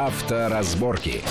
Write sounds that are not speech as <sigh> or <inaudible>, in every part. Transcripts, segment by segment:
Авторазборки.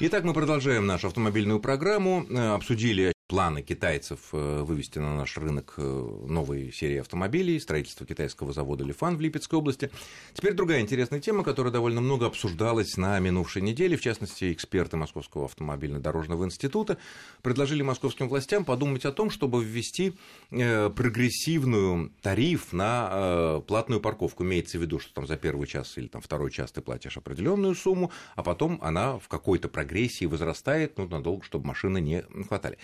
Итак, мы продолжаем нашу автомобильную программу. Э, обсудили планы китайцев э, вывести на наш рынок э, новые серии автомобилей, строительство китайского завода «Лифан» в Липецкой области. Теперь другая интересная тема, которая довольно много обсуждалась на минувшей неделе. В частности, эксперты Московского автомобильно-дорожного института предложили московским властям подумать о том, чтобы ввести э, прогрессивную тариф на платную парковку. Имеется в виду, что там за первый час или там второй час ты платишь определенную сумму, а потом она в какой-то прогрессии возрастает, ну, надолго, чтобы машины не хватали.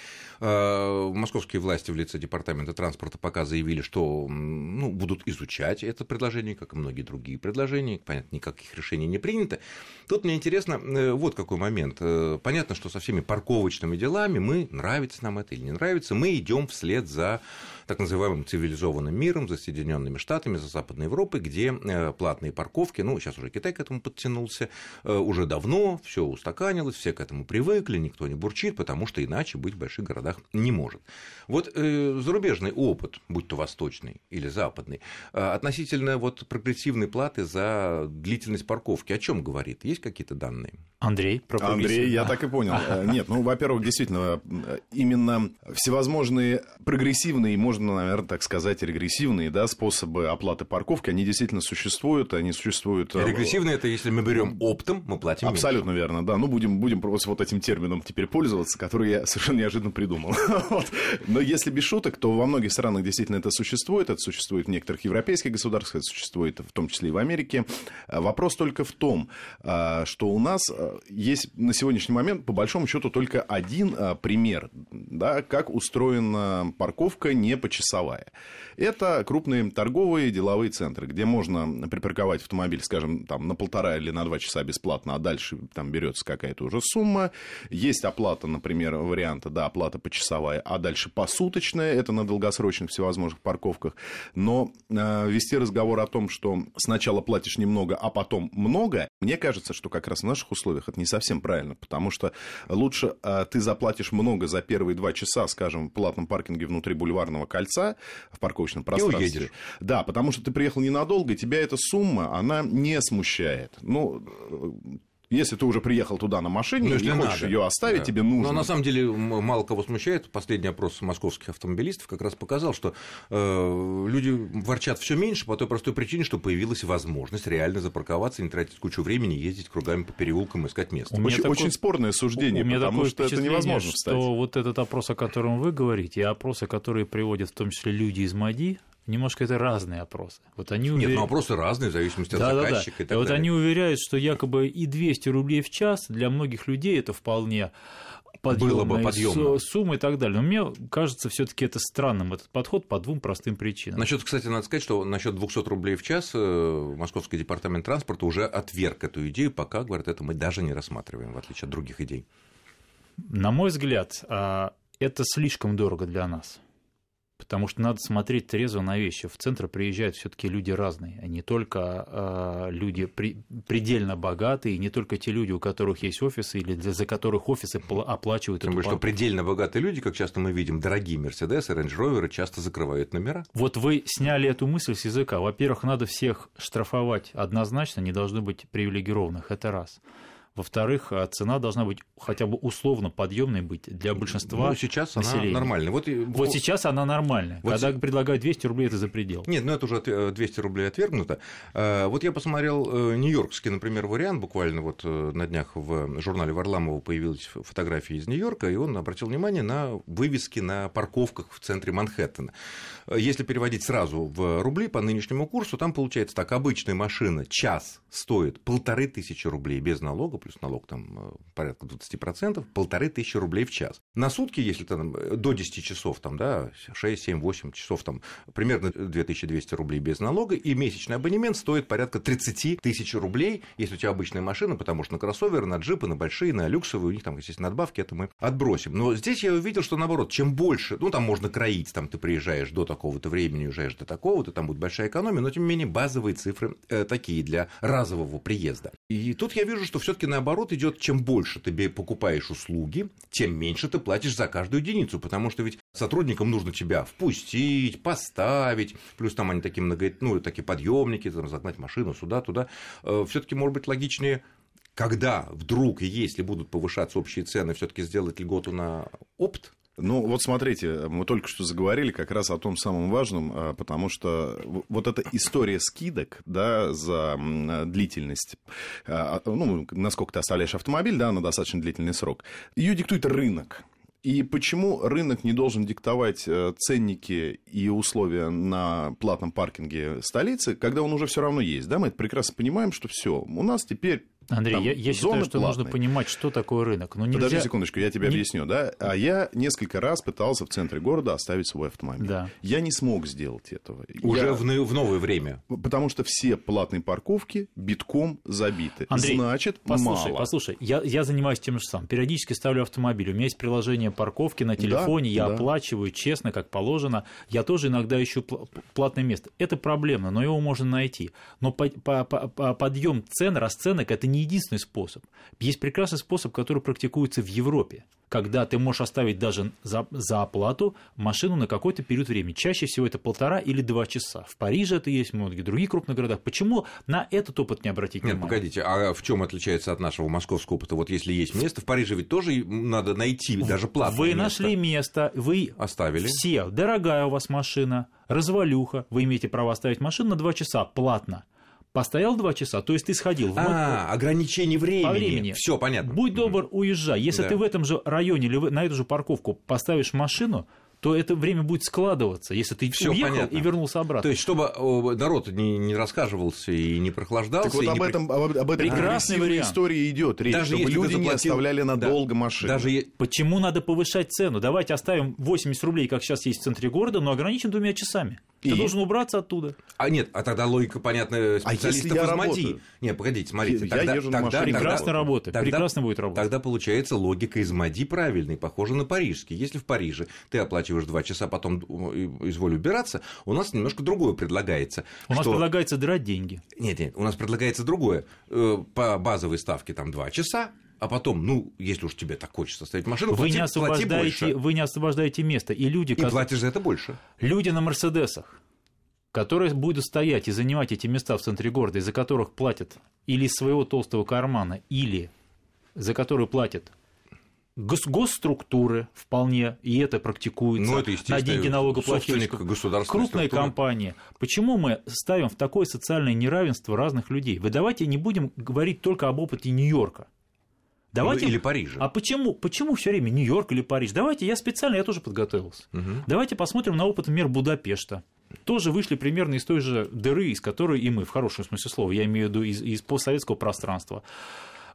Э, московские власти в лице Департамента транспорта пока заявили, что ну, будут изучать это предложение, как и многие другие предложения. Понятно, никаких решений не принято. Тут мне интересно, э, вот какой момент. Э, понятно, что со всеми парковочными делами мы, нравится нам это или не нравится, мы идем вслед за так называемым цивилизованным миром, за Соединенными Штатами, за Западной Европой, где платные парковки, ну, сейчас уже Китай к этому подтянулся, уже давно все устаканилось, все к этому привыкли, никто не бурчит, потому что иначе быть в больших городах не может. Вот э, зарубежный опыт, будь то восточный или западный, э, относительно вот прогрессивной платы за длительность парковки, о чем говорит? Есть какие-то данные? Андрей, про Андрей, я так и понял. Э, нет, ну, во-первых, действительно, э, именно всевозможные прогрессивные, можно, наверное, так сказать, регрессивные да, способы оплаты парковки, они действительно существуют, они существуют... Э, регрессивные – это если мы берем оптом, мы платим Абсолютно меньше. верно, да. Ну, будем, будем просто вот этим термином теперь пользоваться, который я совершенно неожиданно придумал <laughs> вот. Но если без шуток, то во многих странах действительно это существует. Это существует в некоторых европейских государствах, это существует в том числе и в Америке. А вопрос только в том, а, что у нас а, есть на сегодняшний момент, по большому счету, только один пример, да, как устроена парковка не почасовая. Это крупные торговые деловые центры, где можно припарковать автомобиль, скажем, там, на полтора или на два часа бесплатно, а дальше там берется какая-то уже сумма. Есть оплата, например, варианта, да, оплата почасовая, а дальше посуточная, это на долгосрочных всевозможных парковках. Но э, вести разговор о том, что сначала платишь немного, а потом много, мне кажется, что как раз в наших условиях это не совсем правильно, потому что лучше э, ты заплатишь много за первые два часа, скажем, в платном паркинге внутри бульварного кольца в парковочном пространстве. И уедешь. Да, потому что ты приехал ненадолго, и тебя эта сумма, она не смущает. Ну, если ты уже приехал туда на машине ну, и хочешь ее оставить, да. тебе нужно. Но на самом деле мало кого смущает. Последний опрос московских автомобилистов как раз показал, что э, люди ворчат все меньше по той простой причине, что появилась возможность реально запарковаться, не тратить кучу времени, ездить кругами по переулкам, искать место. Очень, такой... очень спорное суждение, потому что это невозможно встать. что вот этот опрос, о котором вы говорите, и опросы, которые приводят в том числе люди из МАДИ, немножко это разные опросы. Вот они увер... Нет, ну опросы разные в зависимости от да, заказчика да, да. и так и Вот они уверяют, что якобы и 200 рублей в час для многих людей это вполне было бы подъемно. суммы и так далее. Но мне кажется, все-таки это странным этот подход по двум простым причинам. Насчет, кстати, надо сказать, что насчет 200 рублей в час э, Московский департамент транспорта уже отверг эту идею, пока, говорят, это мы даже не рассматриваем, в отличие от других идей. На мой взгляд, а, это слишком дорого для нас. Потому что надо смотреть трезво на вещи. В центр приезжают все-таки люди разные, а не только э, люди при, предельно богатые, не только те люди, у которых есть офисы или для, за которых офисы оплачивают. Тем более, что предельно богатые люди, как часто мы видим, дорогие Мерседесы, Рейндж Роверы часто закрывают номера. Вот вы сняли эту мысль с языка. Во-первых, надо всех штрафовать однозначно, не должны быть привилегированных. Это раз. Во-вторых, а цена должна быть хотя бы условно подъемной быть для большинства ну, сейчас населения. она нормальная. Вот, вот сейчас она нормальная. Вот Когда предлагают 200 рублей, это за предел. Нет, ну это уже 200 рублей отвергнуто. А, вот я посмотрел э, нью-йоркский, например, вариант. Буквально вот э, на днях в журнале Варламова появились фотографии из Нью-Йорка, и он обратил внимание на вывески на парковках в центре Манхэттена. Если переводить сразу в рубли по нынешнему курсу, там получается так, обычная машина час стоит полторы тысячи рублей без налога, плюс налог там э, порядка 20%, полторы тысячи рублей в час. На сутки, если там э, до 10 часов, там, да, 6, 7, 8 часов, там, примерно 2200 рублей без налога, и месячный абонемент стоит порядка 30 тысяч рублей, если у тебя обычная машина, потому что на кроссоверы, на джипы, на большие, на люксовые, у них там, естественно, надбавки, это мы отбросим. Но здесь я увидел, что наоборот, чем больше, ну, там можно кроить, там, ты приезжаешь до такого-то времени, уезжаешь до такого-то, там будет большая экономия, но, тем не менее, базовые цифры э, такие для разового приезда. И тут я вижу, что все таки наоборот идет, чем больше ты покупаешь услуги, тем меньше ты платишь за каждую единицу, потому что ведь сотрудникам нужно тебя впустить, поставить, плюс там они такие много, ну, такие подъемники, там, загнать машину сюда, туда. Э, Все-таки, может быть, логичнее когда вдруг если будут повышаться общие цены, все-таки сделать льготу на опт? Ну, вот смотрите, мы только что заговорили как раз о том самом важном, а, потому что вот эта история скидок, да, за длительность, а, а, ну, насколько ты оставляешь автомобиль, да, на достаточно длительный срок, ее диктует рынок. И почему рынок не должен диктовать э, ценники и условия на платном паркинге столицы, когда он уже все равно есть? Да, мы это прекрасно понимаем, что все, у нас теперь Андрей, Там я, я считаю, что платные. нужно понимать, что такое рынок. Ну, нельзя... Подожди секундочку, я тебе не... объясню, да? А я несколько раз пытался в центре города оставить свой автомобиль. Да. Я не смог сделать этого. Уже я... в, в новое время. Потому что все платные парковки битком забиты. Андрей, Значит, послушай, мало. Послушай, я, я занимаюсь тем же самым. Периодически ставлю автомобиль. У меня есть приложение парковки на телефоне, да, я да. оплачиваю честно, как положено. Я тоже иногда ищу платное место. Это проблемно, но его можно найти. Но по, по, по, подъем цен, расценок – это не единственный способ. Есть прекрасный способ, который практикуется в Европе, когда ты можешь оставить даже за, за оплату машину на какой-то период времени. Чаще всего это полтора или два часа. В Париже это есть, в многих других крупных городах. Почему на этот опыт не обратить Нет, внимание? погодите, а в чем отличается от нашего московского опыта? Вот если есть место, в Париже ведь тоже надо найти даже платное Вы место. нашли место, вы оставили. Все, дорогая у вас машина, развалюха, вы имеете право оставить машину на два часа платно. Постоял два часа, то есть ты сходил. В а, ограничение времени. По времени. Все понятно. Будь добр, уезжай. Если да. ты в этом же районе или на эту же парковку поставишь машину, то это время будет складываться, если ты Всё уехал понятно. и вернулся обратно. То есть, чтобы народ не, не рассказывался и не прохлаждался. Так вот об, не... этом, об, об этой прекрасной вариант. истории идет речь, даже чтобы люди заплатил... не оставляли надолго да. машины. Даже... Почему надо повышать цену? Давайте оставим 80 рублей, как сейчас есть в центре города, но ограничим двумя часами. И? Ты должен убраться оттуда. А нет, а тогда логика, понятно, специалистов а из МАДИ. Нет, погодите, смотрите. Я тогда, езжу тогда, на Прекрасно работает, тогда, прекрасно будет работать. Тогда получается логика из МАДИ правильной, похожа на парижский. Если в Париже ты оплачиваешь два часа, потом изволь убираться, у нас немножко другое предлагается. У нас предлагается драть деньги. Нет, нет, у нас предлагается другое. Э, по базовой ставке там два часа, а потом, ну, если уж тебе так хочется ставить машину, вы плати, не освобождаете, Вы не освобождаете место, и люди... И как... платишь за это больше. Люди на Мерседесах, которые будут стоять и занимать эти места в центре города, из-за которых платят или из своего толстого кармана, или за которые платят гос госструктуры вполне, и это практикуется ну, это на деньги налогоплательщиков, крупные компании. Почему мы ставим в такое социальное неравенство разных людей? Вы давайте не будем говорить только об опыте Нью-Йорка. Давайте... Или Парижа. А почему, почему все время Нью-Йорк или Париж? Давайте, я специально, я тоже подготовился. Угу. Давайте посмотрим на опыт, например, Будапешта. Тоже вышли примерно из той же дыры, из которой и мы, в хорошем смысле слова, я имею в виду из, из постсоветского пространства.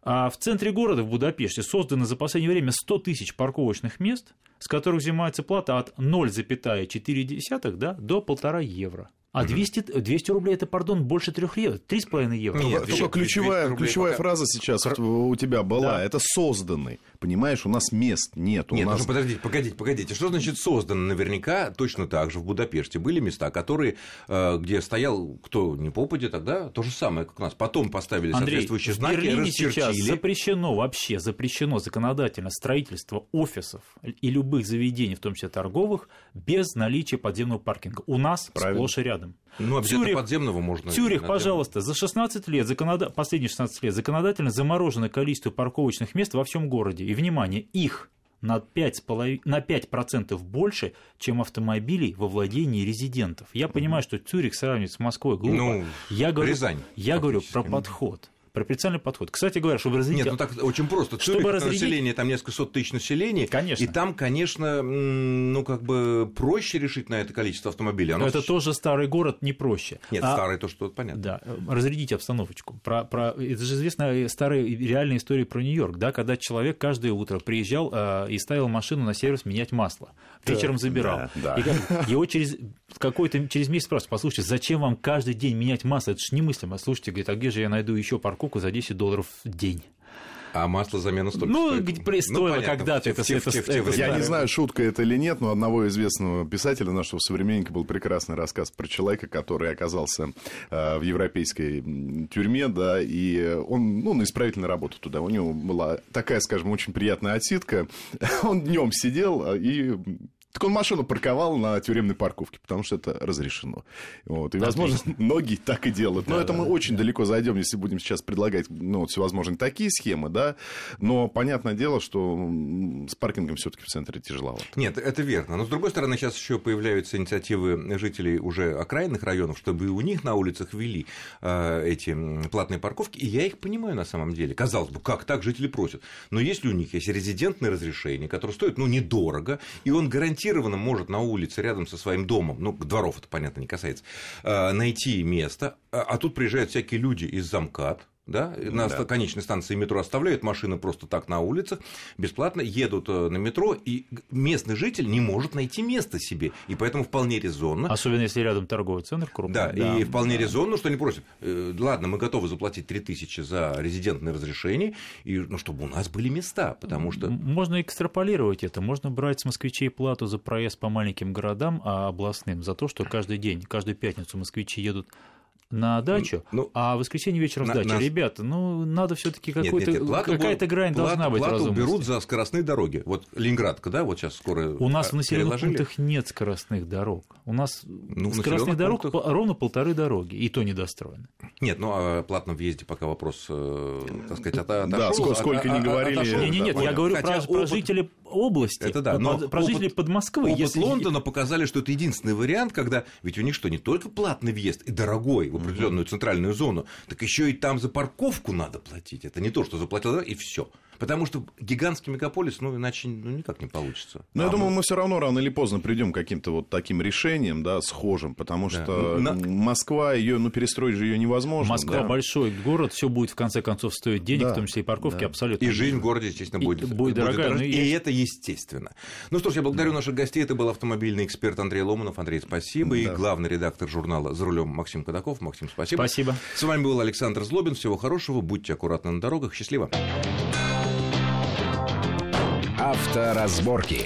А в центре города, в Будапеште, создано за последнее время 100 тысяч парковочных мест, с которых взимается плата от 0,4 да, до 1,5 евро. А 200, 200 рублей это, пардон, больше 3 евро, 3,5 евро. Нет, только ключевая, ключевая пока... фраза сейчас у тебя была, да. это созданный. Понимаешь, у нас мест нет. Нет, нас... ну подождите, погодите, погодите. Что значит создан? Наверняка точно так же в Будапеште были места, которые, э, где стоял кто не попадет, тогда то же самое, как у нас. Потом поставили Андрей, соответствующие знаки, в Берлине сейчас запрещено вообще, запрещено законодательно строительство офисов и любых заведений, в том числе торговых, без наличия подземного паркинга. У нас Правильно. сплошь и рядом. Ну, обязательно Цюрих, подземного можно. Тюрих, пожалуйста, за 16 лет, законода... последние 16 лет законодательно заморожено количество парковочных мест во всем городе. И, внимание, их на 5%, на 5 больше, чем автомобилей во владении резидентов. Я понимаю, что Цюрих сравнивать с Москвой глупо. Ну, я говорю, Рязань. Я говорю про подход пропорциональный подход. Кстати говоря, чтобы разделить... Нет, ну так очень просто. Чтобы Цюрих, разрядить... население, там несколько сот тысяч населения. Конечно. И там, конечно, ну как бы проще решить на это количество автомобилей. Оно... Это тоже старый город, не проще. Нет, а... старый то, что понятно. Да, разрядить обстановочку. Про, про... Это же известная старая реальная история про Нью-Йорк, да, когда человек каждое утро приезжал э, и ставил машину на сервис менять масло. Вечером забирал. Да, да. И его через какой-то через месяц спрашивают, послушайте, зачем вам каждый день менять масло? Это же немыслимо. Слушайте, говорит, а где же я найду еще парковку? за 10 долларов в день. А масло замена столько ну, стоит? Где стоило ну, когда-то. Это, это, это, я не знаю, шутка это или нет, но одного известного писателя, нашего современника, был прекрасный рассказ про человека, который оказался э, в европейской тюрьме, да, и он, ну, на исправительную работу туда. У него была такая, скажем, очень приятная отсидка. <laughs> Он днем сидел а, и Так он машину парковал на тюремной парковке, потому что это разрешено. Вот. И, возможно, Отлично. многие так и делают. Но да, это мы да, очень да. далеко зайдем, если будем сейчас предлагать ну, всевозможные такие схемы, да. Но понятное дело, что с паркингом все-таки в центре тяжеловато. Нет, это верно. Но с другой стороны, сейчас еще появляются инициативы жителей уже окраинных районов, чтобы у них на улицах ввели э, эти платные парковки. И я их понимаю на самом деле. Казалось бы, как так жители просят. Но если у них есть резидентное разрешение, которое стоит ну, недорого, и он гарантирует гарантированно может на улице рядом со своим домом, ну, дворов это, понятно, не касается, э, найти место, а, а тут приезжают всякие люди из замкат, да, на да. конечной станции метро оставляют машины просто так на улицах, бесплатно едут э, на метро, и местный житель не может найти место себе, и поэтому вполне резонно. Особенно если рядом торговый центр крупный. Да, да и вполне да. резонно, что они просят, э, ладно, мы готовы заплатить 3000 за резидентное разрешение, и, ну, чтобы у нас были места, потому что... Можно экстраполировать это, можно брать с москвичей плату за проезд по маленьким городам, а областным, за то, что каждый день, каждую пятницу москвичи едут на дачу, ну, а в воскресенье вечером на, сдача. На... Ребята, ну надо все-таки какой-то какая-то грань плату, должна быть плату берут за скоростные дороги. Вот Ленинградка, да, вот сейчас скоро. У нас в населенных пунктах нет скоростных дорог. У нас ну, скоростных дорог пунктах... ровно полторы дороги, и то недостроены. Нет, ну о платном въезде пока вопрос, э, так сказать, отошел. Да, сколько, сколько не говорили. Нет, нет, нет, я говорю про, опыт... про жителей области, это да, но про опыт, жителей под Москвой. Опыт если... Лондона показали, что это единственный вариант, когда ведь у них что, не только платный въезд и дорогой в определенную центральную зону, так еще и там за парковку надо платить. Это не то, что заплатил и все. Потому что гигантский мегаполис, ну, иначе ну, никак не получится. Но а я думаю, мы все равно рано или поздно придем к каким-то вот таким решениям, да, схожим, потому да. что На... Москва, ее, ну, перестроить же ее невозможно. Москва да. большой город, все будет в конце концов стоить денег, да. в том числе и парковки, да. абсолютно. И жизнь в городе, естественно, будет, и, будет, дорогая. Будет и, и это естественно. Ну что ж, я благодарю да. наших гостей. Это был автомобильный эксперт Андрей Ломанов. Андрей, спасибо. Да. И главный редактор журнала «За рулем» Максим Кадаков. Максим, спасибо. Спасибо. С вами был Александр Злобин. Всего хорошего. Будьте аккуратны на дорогах. Счастливо. Авторазборки.